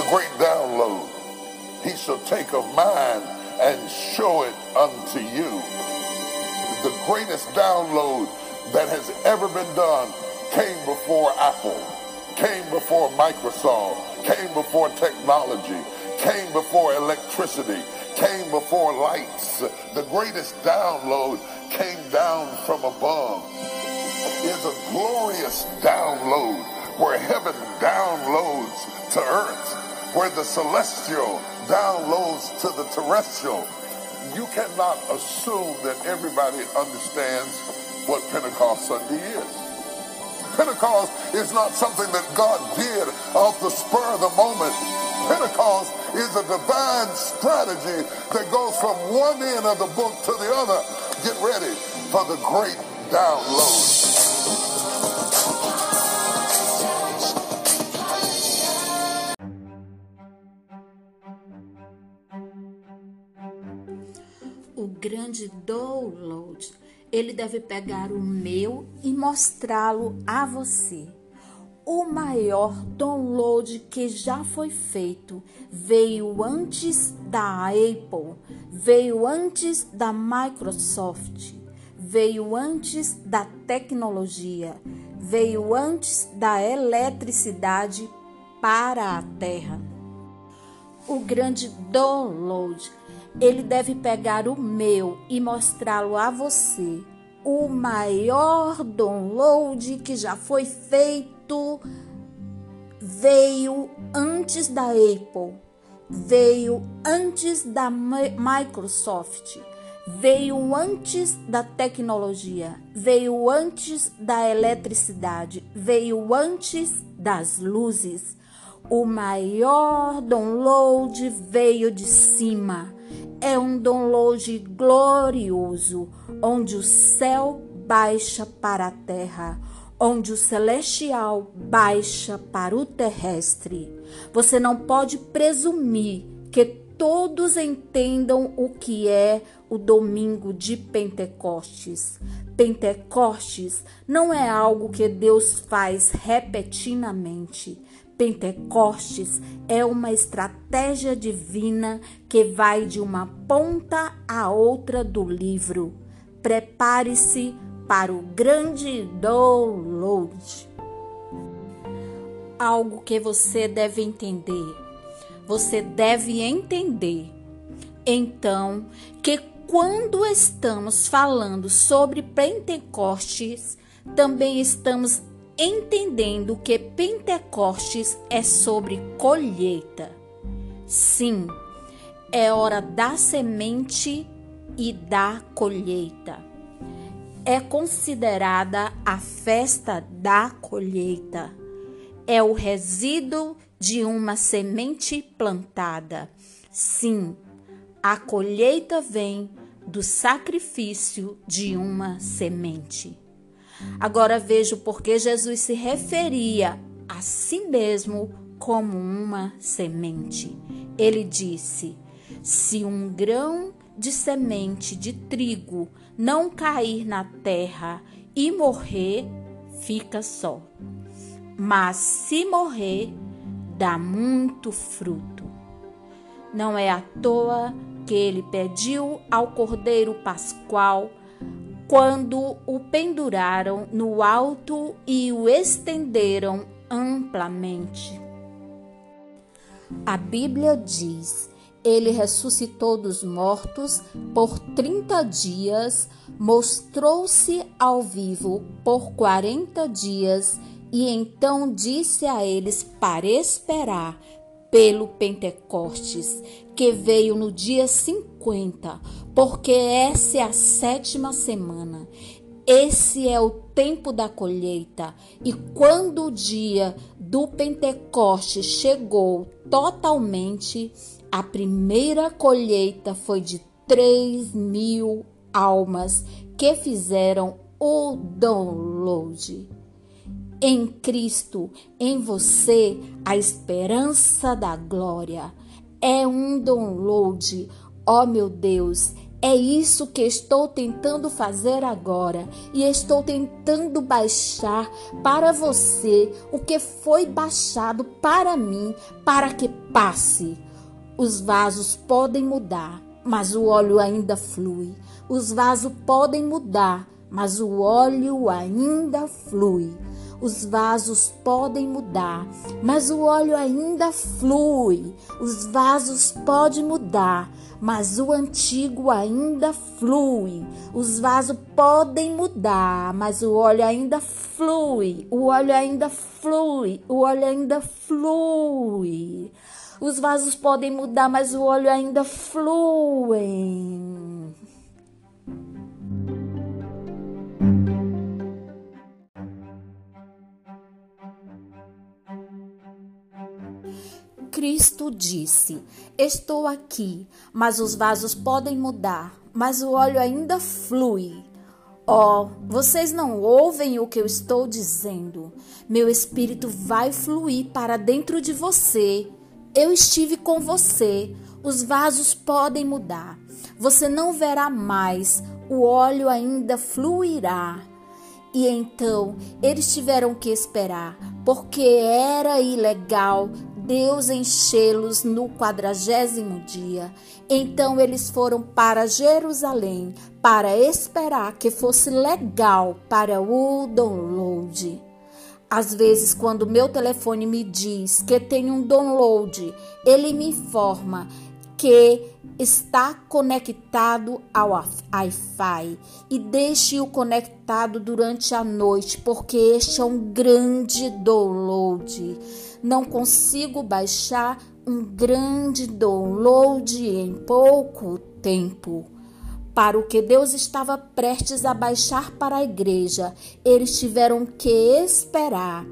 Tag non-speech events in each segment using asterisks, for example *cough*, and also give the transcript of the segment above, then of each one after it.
the great download. He shall take of mine and show it unto you. The greatest download that has ever been done came before Apple, came before Microsoft, came before technology, came before electricity, came before lights. The greatest download came down from above. Is a glorious download where heaven downloads to earth, where the celestial downloads to the terrestrial. You cannot assume that everybody understands what Pentecost Sunday is. Pentecost is not something that God did off the spur of the moment. Pentecost is a divine strategy that goes from one end of the book to the other. Get ready for the great download. Grande download, ele deve pegar o meu e mostrá-lo a você. O maior download que já foi feito veio antes da Apple, veio antes da Microsoft, veio antes da tecnologia, veio antes da eletricidade para a Terra. O grande download, ele deve pegar o meu e mostrá-lo a você. O maior download que já foi feito veio antes da Apple, veio antes da Microsoft, veio antes da tecnologia, veio antes da eletricidade, veio antes das luzes. O maior download veio de cima. É um download glorioso, onde o céu baixa para a terra, onde o celestial baixa para o terrestre. Você não pode presumir que todos entendam o que é o domingo de Pentecostes. Pentecostes não é algo que Deus faz repetidamente. Pentecostes é uma estratégia divina que vai de uma ponta à outra do livro. Prepare-se para o grande download. Algo que você deve entender. Você deve entender. Então, que quando estamos falando sobre Pentecostes, também estamos entendendo que Pentecostes é sobre colheita. Sim, é hora da semente e da colheita. É considerada a festa da colheita. É o resíduo de uma semente plantada. Sim, a colheita vem do sacrifício de uma semente. Agora vejo por que Jesus se referia a si mesmo como uma semente. Ele disse: Se um grão de semente de trigo não cair na terra e morrer, fica só. Mas se morrer, dá muito fruto. Não é à toa que ele pediu ao Cordeiro Pascual quando o penduraram no alto e o estenderam amplamente. A Bíblia diz: Ele ressuscitou dos mortos por 30 dias, mostrou-se ao vivo por 40 dias e então disse a eles para esperar pelo Pentecostes, que veio no dia 50, porque essa é a sétima semana. Esse é o tempo da colheita, e quando o dia do Pentecoste chegou totalmente, a primeira colheita foi de 3 mil almas que fizeram o download em Cristo, em você, a esperança da glória. É um download, ó oh meu Deus, É isso que estou tentando fazer agora e estou tentando baixar para você o que foi baixado para mim para que passe. Os vasos podem mudar, mas o óleo ainda flui. Os vasos podem mudar, mas o óleo ainda flui. Os vasos podem mudar, mas o óleo ainda flui. Os vasos podem mudar, mas o antigo ainda flui. Os vasos podem mudar, mas o óleo ainda flui. O óleo ainda flui. O óleo ainda flui. Os vasos podem mudar, mas o óleo ainda flui. Cristo disse: Estou aqui, mas os vasos podem mudar, mas o óleo ainda flui. Oh, vocês não ouvem o que eu estou dizendo. Meu espírito vai fluir para dentro de você. Eu estive com você. Os vasos podem mudar. Você não verá mais. O óleo ainda fluirá. E então eles tiveram que esperar, porque era ilegal Deus enchê-los no quadragésimo dia. Então eles foram para Jerusalém para esperar que fosse legal para o download. Às vezes, quando meu telefone me diz que tem um download, ele me informa que está conectado ao Wi-Fi e deixe-o conectado durante a noite, porque este é um grande download. Não consigo baixar um grande download em pouco tempo. Para o que Deus estava prestes a baixar para a igreja, eles tiveram que esperar.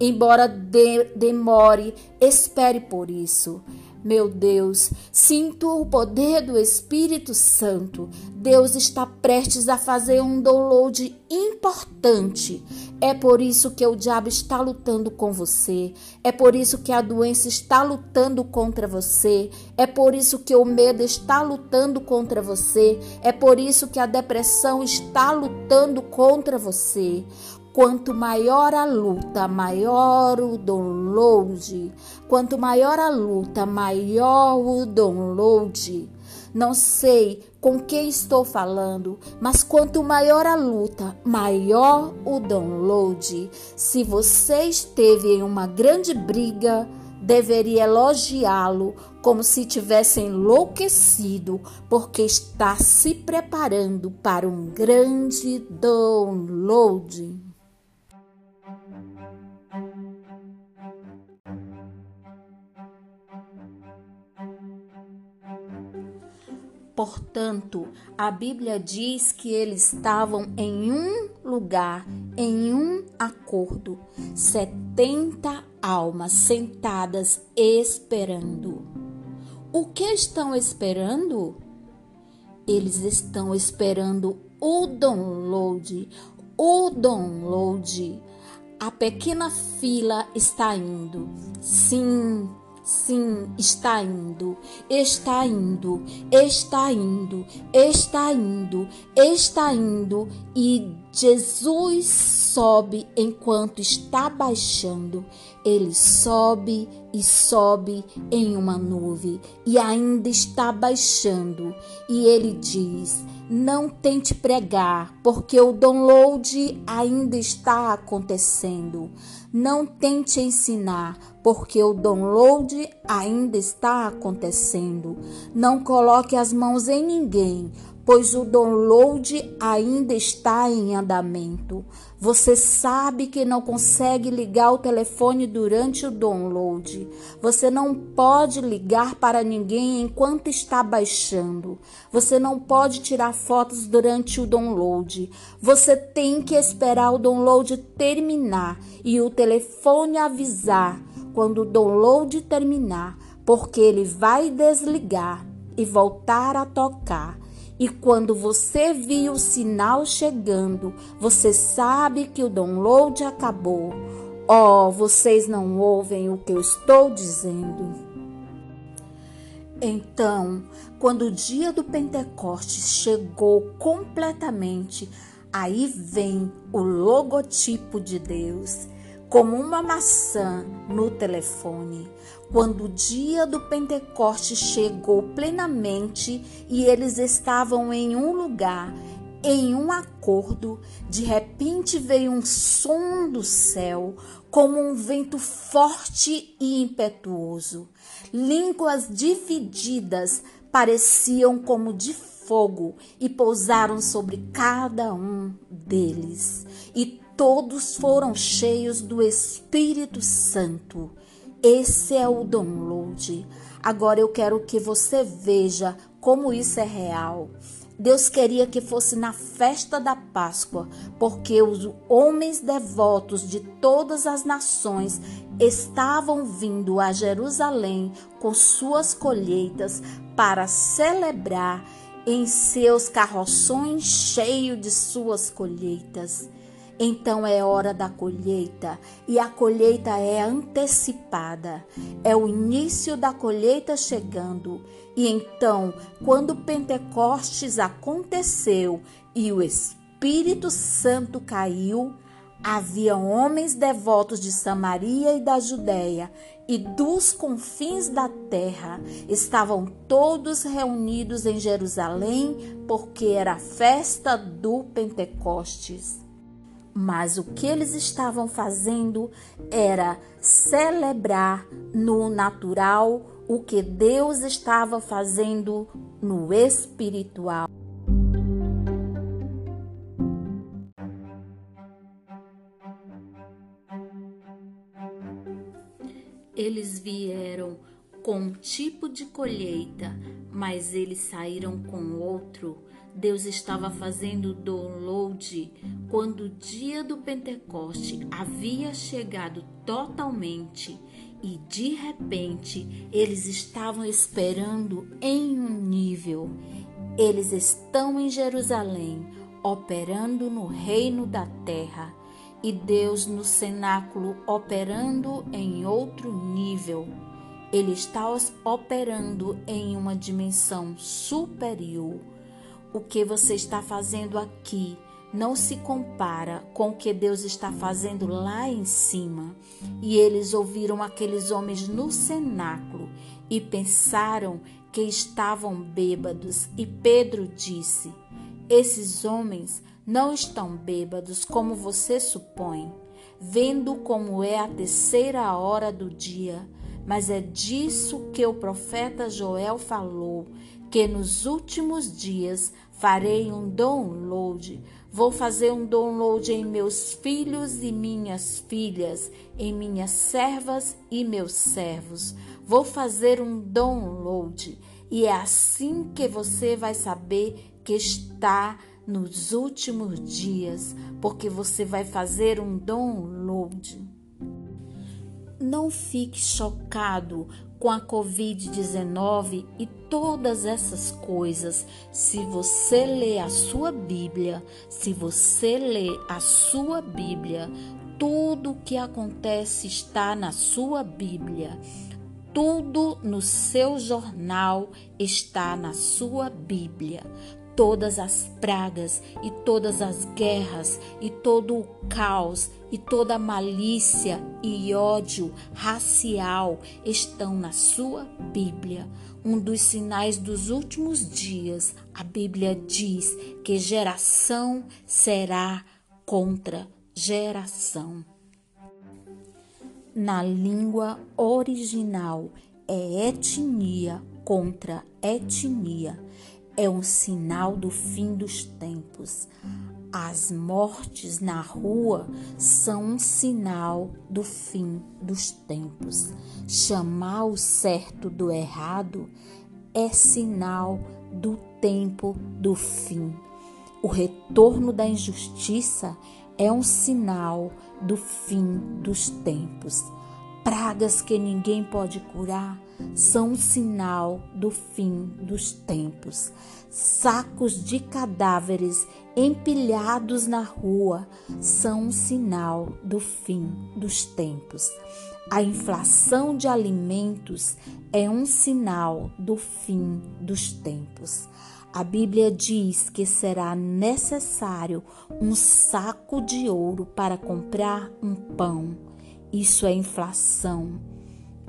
Embora de demore, espere por isso. Meu Deus, sinto o poder do Espírito Santo. Deus está prestes a fazer um download importante. É por isso que o diabo está lutando com você. É por isso que a doença está lutando contra você. É por isso que o medo está lutando contra você. É por isso que a depressão está lutando contra você. Quanto maior a luta, maior o download. Quanto maior a luta, maior o download. Não sei com quem estou falando, mas quanto maior a luta, maior o download. Se você esteve em uma grande briga, deveria elogiá-lo como se tivesse enlouquecido, porque está se preparando para um grande download. Portanto, a Bíblia diz que eles estavam em um lugar, em um acordo, setenta almas sentadas esperando. O que estão esperando? Eles estão esperando o download, o download. A pequena fila está indo. Sim, Sim, está indo, está indo, está indo, está indo, está indo e Jesus sobe enquanto está baixando. Ele sobe e sobe em uma nuvem e ainda está baixando. E ele diz: Não tente pregar, porque o download ainda está acontecendo. Não tente ensinar, porque o download ainda está acontecendo. Não coloque as mãos em ninguém, pois o download ainda está em andamento. Você sabe que não consegue ligar o telefone durante o download. Você não pode ligar para ninguém enquanto está baixando. Você não pode tirar fotos durante o download. Você tem que esperar o download terminar e o telefone avisar quando o download terminar, porque ele vai desligar e voltar a tocar e quando você viu o sinal chegando, você sabe que o download acabou. Oh, vocês não ouvem o que eu estou dizendo. Então, quando o dia do Pentecostes chegou completamente, aí vem o logotipo de Deus, como uma maçã no telefone. Quando o dia do Pentecostes chegou plenamente e eles estavam em um lugar, em um acordo, de repente veio um som do céu, como um vento forte e impetuoso. Línguas divididas pareciam como de fogo e pousaram sobre cada um deles. E todos foram cheios do Espírito Santo. Esse é o download. Agora eu quero que você veja como isso é real. Deus queria que fosse na festa da Páscoa, porque os homens devotos de todas as nações estavam vindo a Jerusalém com suas colheitas para celebrar em seus carroções cheios de suas colheitas. Então é hora da colheita e a colheita é antecipada. É o início da colheita chegando. E então, quando Pentecostes aconteceu e o Espírito Santo caiu, havia homens devotos de Samaria e da Judéia e dos confins da terra. Estavam todos reunidos em Jerusalém, porque era a festa do Pentecostes. Mas o que eles estavam fazendo era celebrar no natural o que Deus estava fazendo no espiritual. Eles vieram com um tipo de colheita, mas eles saíram com outro Deus estava fazendo download quando o dia do Pentecoste havia chegado totalmente e de repente eles estavam esperando em um nível. Eles estão em Jerusalém, operando no reino da terra, e Deus no cenáculo operando em outro nível. Ele está operando em uma dimensão superior o que você está fazendo aqui não se compara com o que Deus está fazendo lá em cima. E eles ouviram aqueles homens no cenáculo e pensaram que estavam bêbados. E Pedro disse: Esses homens não estão bêbados como você supõe, vendo como é a terceira hora do dia. Mas é disso que o profeta Joel falou, que nos últimos dias Farei um download. Vou fazer um download em meus filhos e minhas filhas, em minhas servas e meus servos. Vou fazer um download. E é assim que você vai saber que está nos últimos dias, porque você vai fazer um download. Não fique chocado com a Covid-19 e todas essas coisas, se você lê a sua Bíblia, se você lê a sua Bíblia, tudo o que acontece está na sua Bíblia. Tudo no seu jornal está na sua Bíblia todas as pragas e todas as guerras e todo o caos e toda malícia e ódio racial estão na sua Bíblia. Um dos sinais dos últimos dias, a Bíblia diz que geração será contra geração. Na língua original é etnia contra etnia é um sinal do fim dos tempos. As mortes na rua são um sinal do fim dos tempos. Chamar o certo do errado é sinal do tempo do fim. O retorno da injustiça é um sinal do fim dos tempos. Pragas que ninguém pode curar são um sinal do fim dos tempos. Sacos de cadáveres empilhados na rua são um sinal do fim dos tempos. A inflação de alimentos é um sinal do fim dos tempos. A Bíblia diz que será necessário um saco de ouro para comprar um pão. Isso é inflação.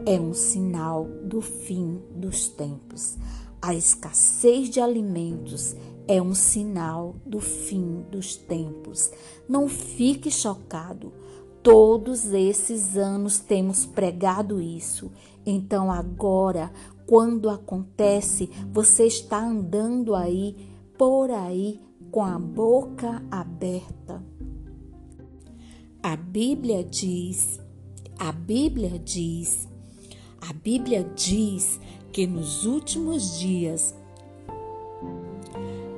É um sinal do fim dos tempos. A escassez de alimentos é um sinal do fim dos tempos. Não fique chocado. Todos esses anos temos pregado isso. Então, agora, quando acontece, você está andando aí, por aí, com a boca aberta. A Bíblia diz, a Bíblia diz, a Bíblia diz que nos últimos dias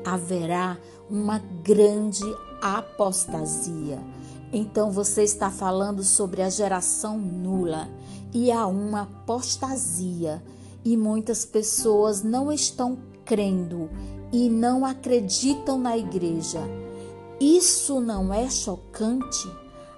haverá uma grande apostasia. Então você está falando sobre a geração nula e há uma apostasia e muitas pessoas não estão crendo e não acreditam na igreja. Isso não é chocante?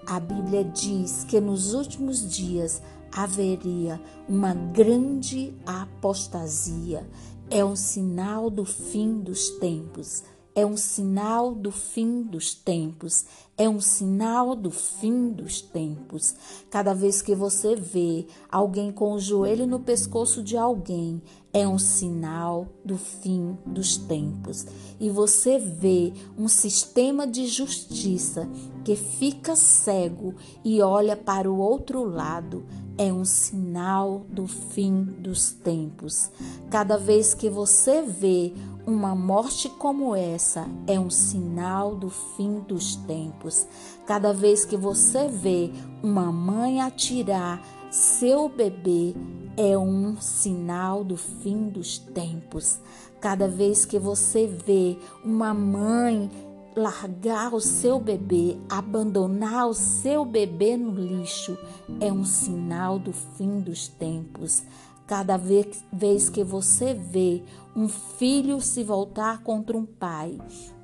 A Bíblia diz que nos últimos dias haveria uma grande apostasia. É um sinal do fim dos tempos é um sinal do fim dos tempos. É um sinal do fim dos tempos. Cada vez que você vê alguém com o joelho no pescoço de alguém, é um sinal do fim dos tempos. E você vê um sistema de justiça que fica cego e olha para o outro lado, é um sinal do fim dos tempos. Cada vez que você vê uma morte como essa é um sinal do fim dos tempos. Cada vez que você vê uma mãe atirar seu bebê, é um sinal do fim dos tempos. Cada vez que você vê uma mãe largar o seu bebê, abandonar o seu bebê no lixo, é um sinal do fim dos tempos. Cada vez que você vê um filho se voltar contra um pai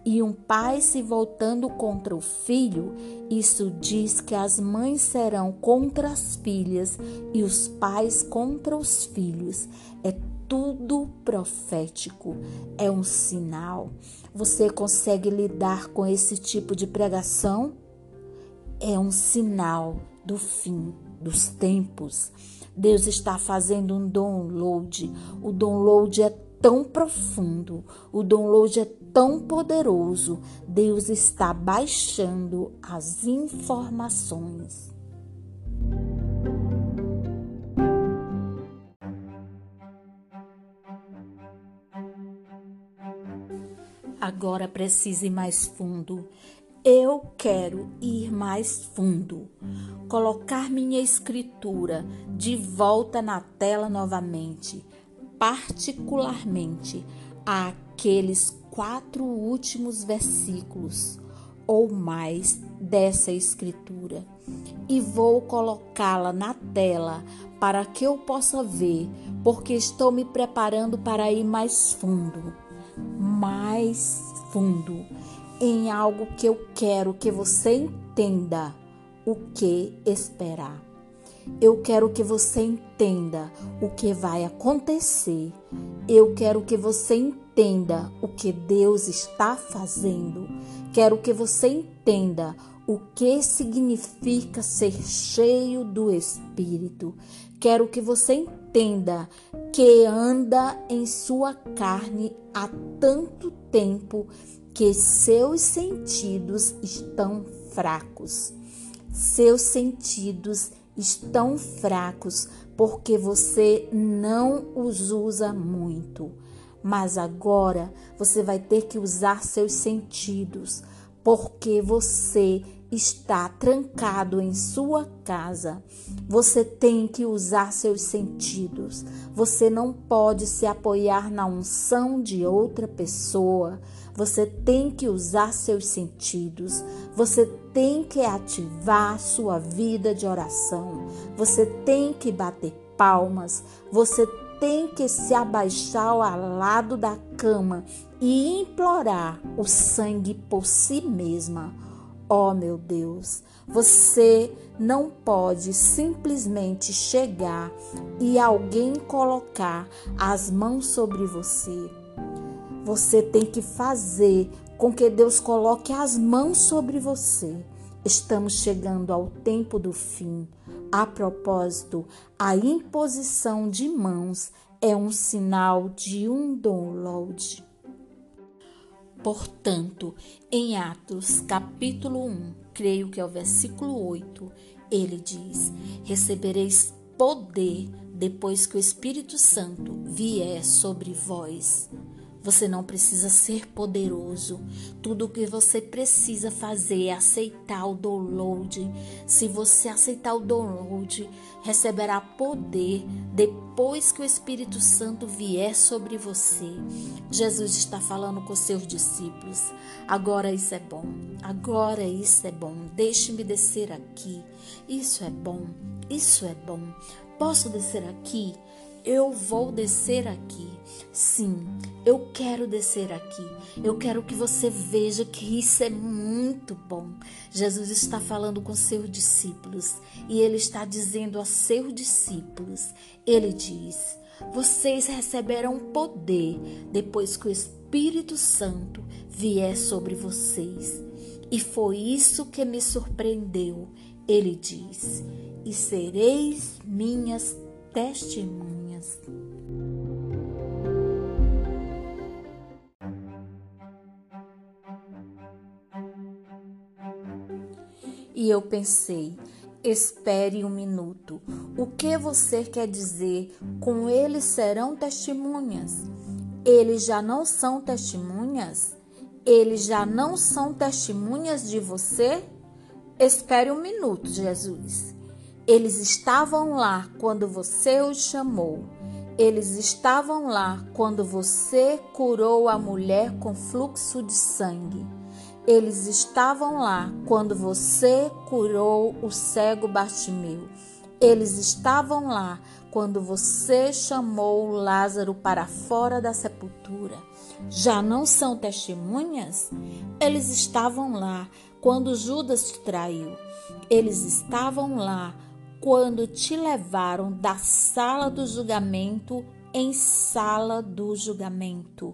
e um pai se voltando contra o filho, isso diz que as mães serão contra as filhas e os pais contra os filhos. É tudo profético, é um sinal. Você consegue lidar com esse tipo de pregação? É um sinal do fim dos tempos. Deus está fazendo um download. O download é tão profundo, o download é tão poderoso. Deus está baixando as informações. Agora precisa ir mais fundo. Eu quero ir mais fundo, colocar minha escritura de volta na tela novamente, particularmente aqueles quatro últimos versículos ou mais dessa escritura, e vou colocá-la na tela para que eu possa ver, porque estou me preparando para ir mais fundo, mais fundo em algo que eu quero que você entenda o que esperar. Eu quero que você entenda o que vai acontecer. Eu quero que você entenda o que Deus está fazendo. Quero que você entenda o que significa ser cheio do Espírito. Quero que você entenda que anda em sua carne há tanto tempo que seus sentidos estão fracos. Seus sentidos estão fracos porque você não os usa muito. Mas agora você vai ter que usar seus sentidos, porque você está trancado em sua casa. Você tem que usar seus sentidos. Você não pode se apoiar na unção de outra pessoa. Você tem que usar seus sentidos. Você tem que ativar sua vida de oração. Você tem que bater palmas, você tem que se abaixar ao lado da cama e implorar o sangue por si mesma. Oh, meu Deus, você não pode simplesmente chegar e alguém colocar as mãos sobre você. Você tem que fazer com que Deus coloque as mãos sobre você. Estamos chegando ao tempo do fim. A propósito, a imposição de mãos é um sinal de um download. Portanto, em Atos capítulo 1, creio que é o versículo 8, ele diz: Recebereis poder depois que o Espírito Santo vier sobre vós. Você não precisa ser poderoso. Tudo o que você precisa fazer é aceitar o download. Se você aceitar o download, receberá poder depois que o Espírito Santo vier sobre você. Jesus está falando com seus discípulos. Agora isso é bom. Agora isso é bom. Deixe-me descer aqui. Isso é bom. Isso é bom. Posso descer aqui? Eu vou descer aqui. Sim, eu quero descer aqui. Eu quero que você veja que isso é muito bom. Jesus está falando com seus discípulos e ele está dizendo a seus discípulos: Ele diz, vocês receberão poder depois que o Espírito Santo vier sobre vocês. E foi isso que me surpreendeu. Ele diz: E sereis minhas testemunhas. E eu pensei, espere um minuto. O que você quer dizer com eles serão testemunhas? Eles já não são testemunhas? Eles já não são testemunhas de você? Espere um minuto, Jesus. Eles estavam lá quando você os chamou. Eles estavam lá quando você curou a mulher com fluxo de sangue. Eles estavam lá quando você curou o cego Bartimeu. Eles estavam lá quando você chamou Lázaro para fora da sepultura. Já não são testemunhas? Eles estavam lá quando Judas te traiu. Eles estavam lá quando te levaram da sala do julgamento em sala do julgamento.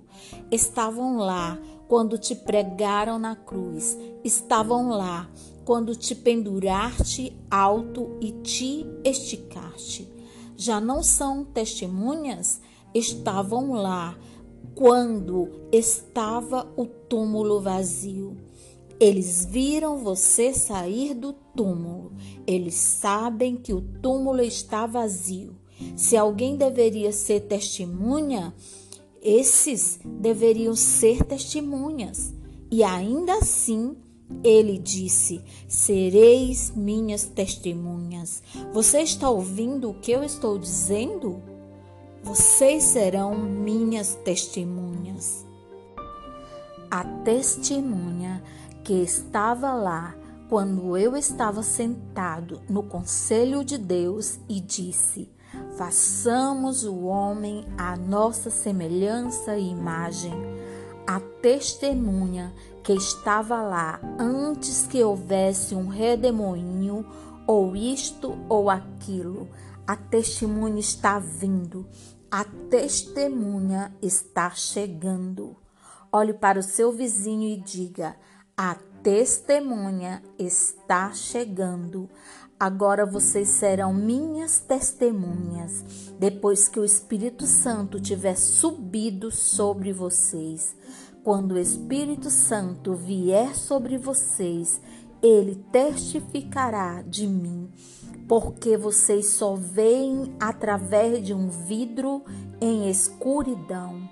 Estavam lá quando te pregaram na cruz. Estavam lá quando te penduraste alto e te esticaste. Já não são testemunhas? Estavam lá quando estava o túmulo vazio. Eles viram você sair do túmulo. Eles sabem que o túmulo está vazio. Se alguém deveria ser testemunha, esses deveriam ser testemunhas. E ainda assim, ele disse: Sereis minhas testemunhas. Você está ouvindo o que eu estou dizendo? Vocês serão minhas testemunhas. A testemunha que estava lá quando eu estava sentado no conselho de Deus e disse: Façamos o homem à nossa semelhança e imagem. A testemunha que estava lá antes que houvesse um redemoinho, ou isto ou aquilo, a testemunha está vindo, a testemunha está chegando. Olhe para o seu vizinho e diga: a testemunha está chegando. Agora vocês serão minhas testemunhas, depois que o Espírito Santo tiver subido sobre vocês. Quando o Espírito Santo vier sobre vocês, ele testificará de mim, porque vocês só veem através de um vidro em escuridão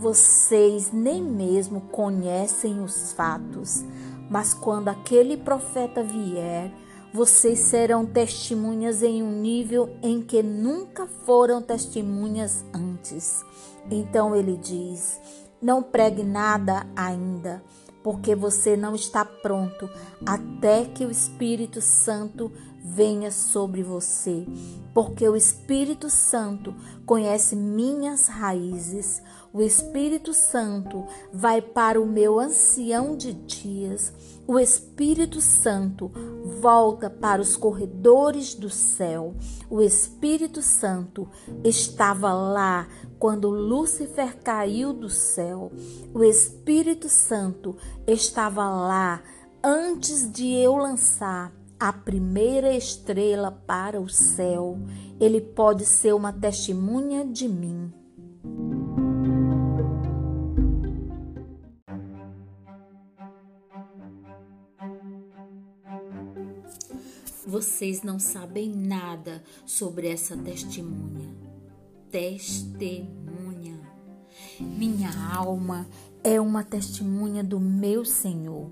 vocês nem mesmo conhecem os fatos, mas quando aquele profeta vier, vocês serão testemunhas em um nível em que nunca foram testemunhas antes. Então ele diz: Não pregue nada ainda, porque você não está pronto até que o Espírito Santo venha sobre você, porque o Espírito Santo conhece minhas raízes. O Espírito Santo vai para o meu ancião de dias. O Espírito Santo volta para os corredores do céu. O Espírito Santo estava lá quando Lúcifer caiu do céu. O Espírito Santo estava lá antes de eu lançar a primeira estrela para o céu, ele pode ser uma testemunha de mim. Vocês não sabem nada sobre essa testemunha. Testemunha. Minha alma é uma testemunha do meu Senhor.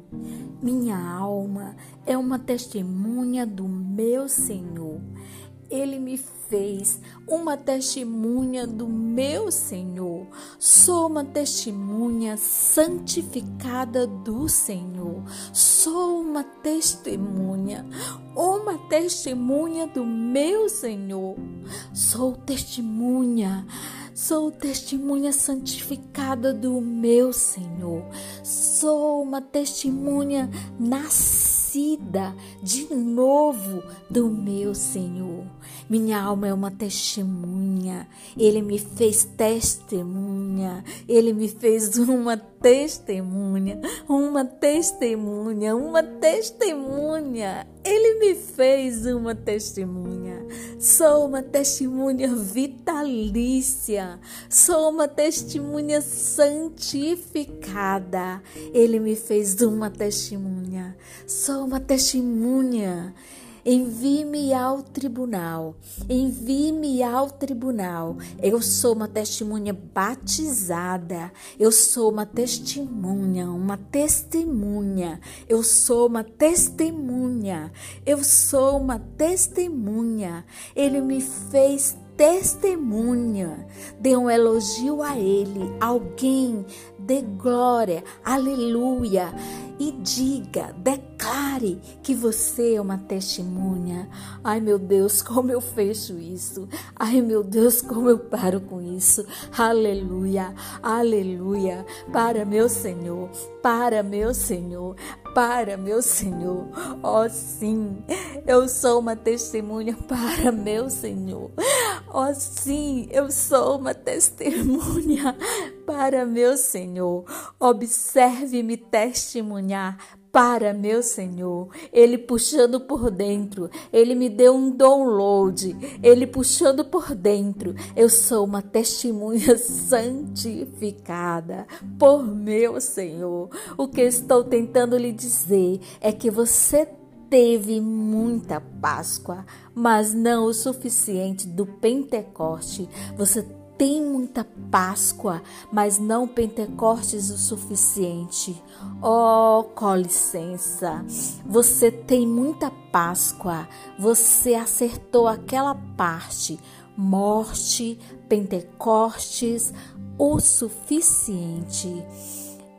Minha alma é uma testemunha do meu Senhor. Ele me fez uma testemunha do meu Senhor. Sou uma testemunha santificada do Senhor. Sou uma testemunha, uma testemunha do meu Senhor. Sou testemunha Sou testemunha santificada do meu Senhor. Sou uma testemunha nascida de novo do meu Senhor. Minha alma é uma testemunha. Ele me fez testemunha. Ele me fez uma testemunha, uma testemunha, uma testemunha. Ele me fez uma testemunha. Sou uma testemunha vitalícia. Sou uma testemunha santificada. Ele me fez uma testemunha. Sou uma testemunha. Envie-me ao tribunal. Envie-me ao tribunal. Eu sou uma testemunha batizada. Eu sou uma testemunha, uma testemunha. Eu sou uma testemunha. Eu sou uma testemunha. Ele me fez testemunha, dê um elogio a Ele, alguém dê glória, aleluia, e diga, declare que você é uma testemunha. Ai meu Deus, como eu fecho isso. Ai meu Deus, como eu paro com isso. Aleluia, aleluia. Para meu Senhor, para meu Senhor, para meu Senhor. Oh sim, eu sou uma testemunha *laughs* para meu Senhor. Oh sim, eu sou uma testemunha para meu Senhor. Observe-me testemunhar para meu Senhor, Ele puxando por dentro, Ele me deu um download, Ele puxando por dentro. Eu sou uma testemunha *laughs* santificada por meu Senhor. O que estou tentando lhe dizer é que você teve muita Páscoa, mas não o suficiente do Pentecoste. Você tem muita Páscoa, mas não Pentecostes o suficiente. Oh, com licença, você tem muita Páscoa, você acertou aquela parte. Morte, Pentecostes, o suficiente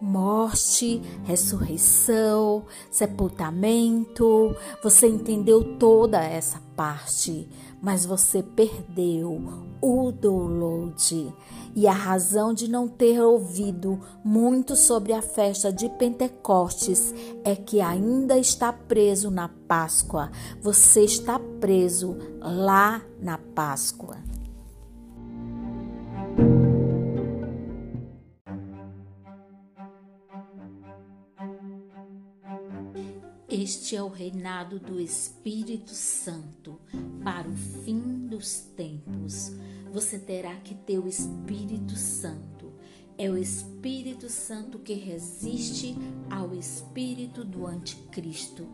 morte, ressurreição, sepultamento. Você entendeu toda essa parte, mas você perdeu o download. E a razão de não ter ouvido muito sobre a festa de Pentecostes é que ainda está preso na Páscoa. Você está preso lá na Páscoa. Este é o reinado do Espírito Santo para o fim dos tempos. Você terá que ter o Espírito Santo. É o Espírito Santo que resiste ao espírito do anticristo.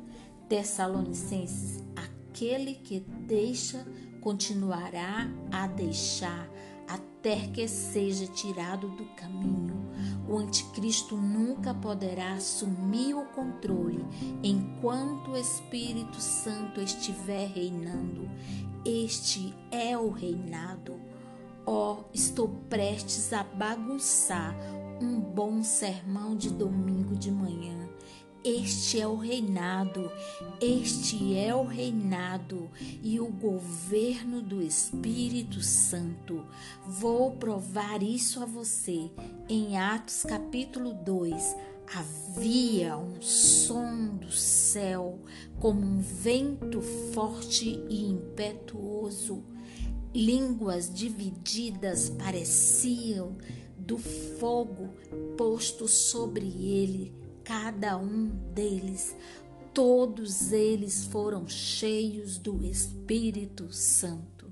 Tessalonicenses, aquele que deixa continuará a deixar até que seja tirado do caminho. O anticristo nunca poderá assumir o controle enquanto o Espírito Santo estiver reinando. Este é o reinado. Oh, estou prestes a bagunçar um bom sermão de domingo de manhã. Este é o reinado, este é o reinado e o governo do Espírito Santo. Vou provar isso a você em Atos capítulo 2. Havia um som do céu como um vento forte e impetuoso. Línguas divididas pareciam do fogo posto sobre ele cada um deles, todos eles foram cheios do Espírito Santo.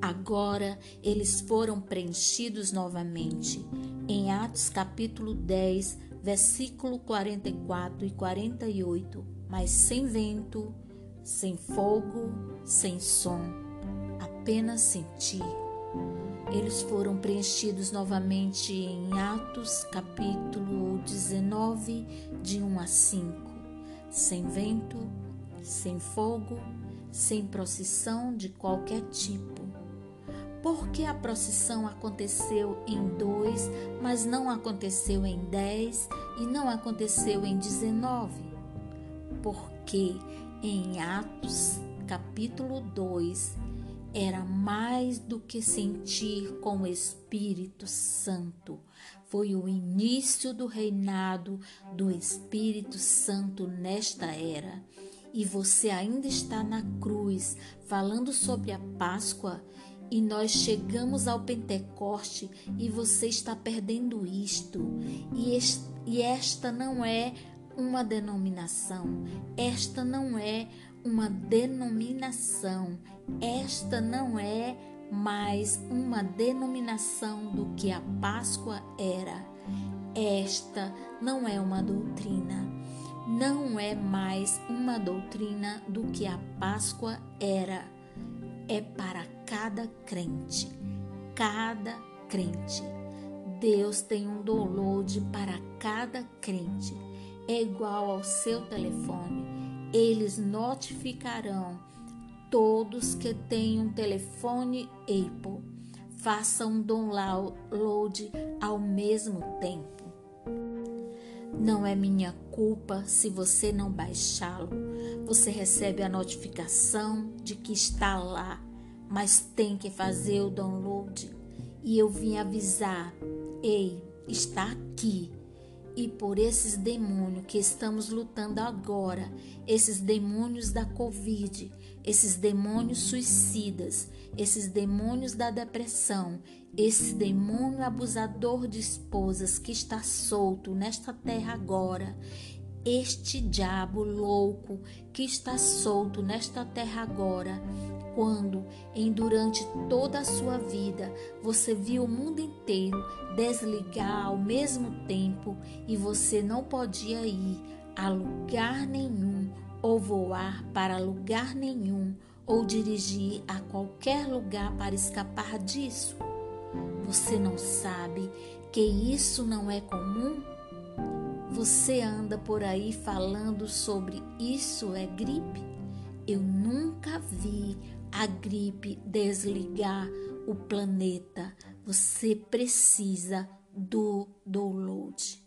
Agora eles foram preenchidos novamente. Em Atos capítulo 10, versículo 44 e 48, mas sem vento, sem fogo, sem som, apenas sentir eles foram preenchidos novamente em Atos, capítulo 19, de 1 a 5. Sem vento, sem fogo, sem procissão de qualquer tipo. Porque a procissão aconteceu em dois, mas não aconteceu em dez e não aconteceu em dezenove? Porque em Atos, capítulo 2, era mais do que sentir com o Espírito Santo. Foi o início do reinado do Espírito Santo nesta era. E você ainda está na cruz falando sobre a Páscoa e nós chegamos ao Pentecoste e você está perdendo isto. E, e esta não é uma denominação, esta não é uma denominação. Esta não é mais uma denominação do que a Páscoa era. Esta não é uma doutrina. Não é mais uma doutrina do que a Páscoa era. É para cada crente. Cada crente. Deus tem um download para cada crente. É igual ao seu telefone eles notificarão todos que têm um telefone Apple. Façam um download ao mesmo tempo. Não é minha culpa se você não baixá-lo. Você recebe a notificação de que está lá, mas tem que fazer o download. E eu vim avisar: ei, está aqui e por esses demônios que estamos lutando agora, esses demônios da Covid, esses demônios suicidas, esses demônios da depressão, esse demônio abusador de esposas que está solto nesta terra agora, este diabo louco que está solto nesta terra agora, quando, em durante toda a sua vida, você viu o mundo inteiro desligar ao mesmo tempo e você não podia ir a lugar nenhum ou voar para lugar nenhum ou dirigir a qualquer lugar para escapar disso? Você não sabe que isso não é comum? Você anda por aí falando sobre isso é gripe? Eu nunca vi a gripe desligar o planeta. Você precisa do download.